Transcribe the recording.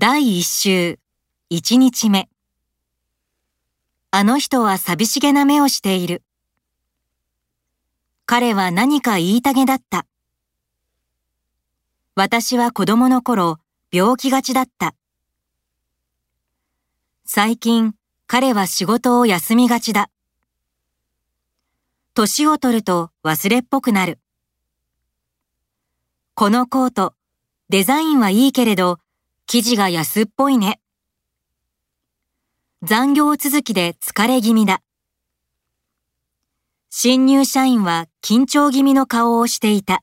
第一週、一日目。あの人は寂しげな目をしている。彼は何か言いたげだった。私は子供の頃、病気がちだった。最近、彼は仕事を休みがちだ。年を取ると忘れっぽくなる。このコート、デザインはいいけれど、生地が安っぽいね。残業続きで疲れ気味だ。新入社員は緊張気味の顔をしていた。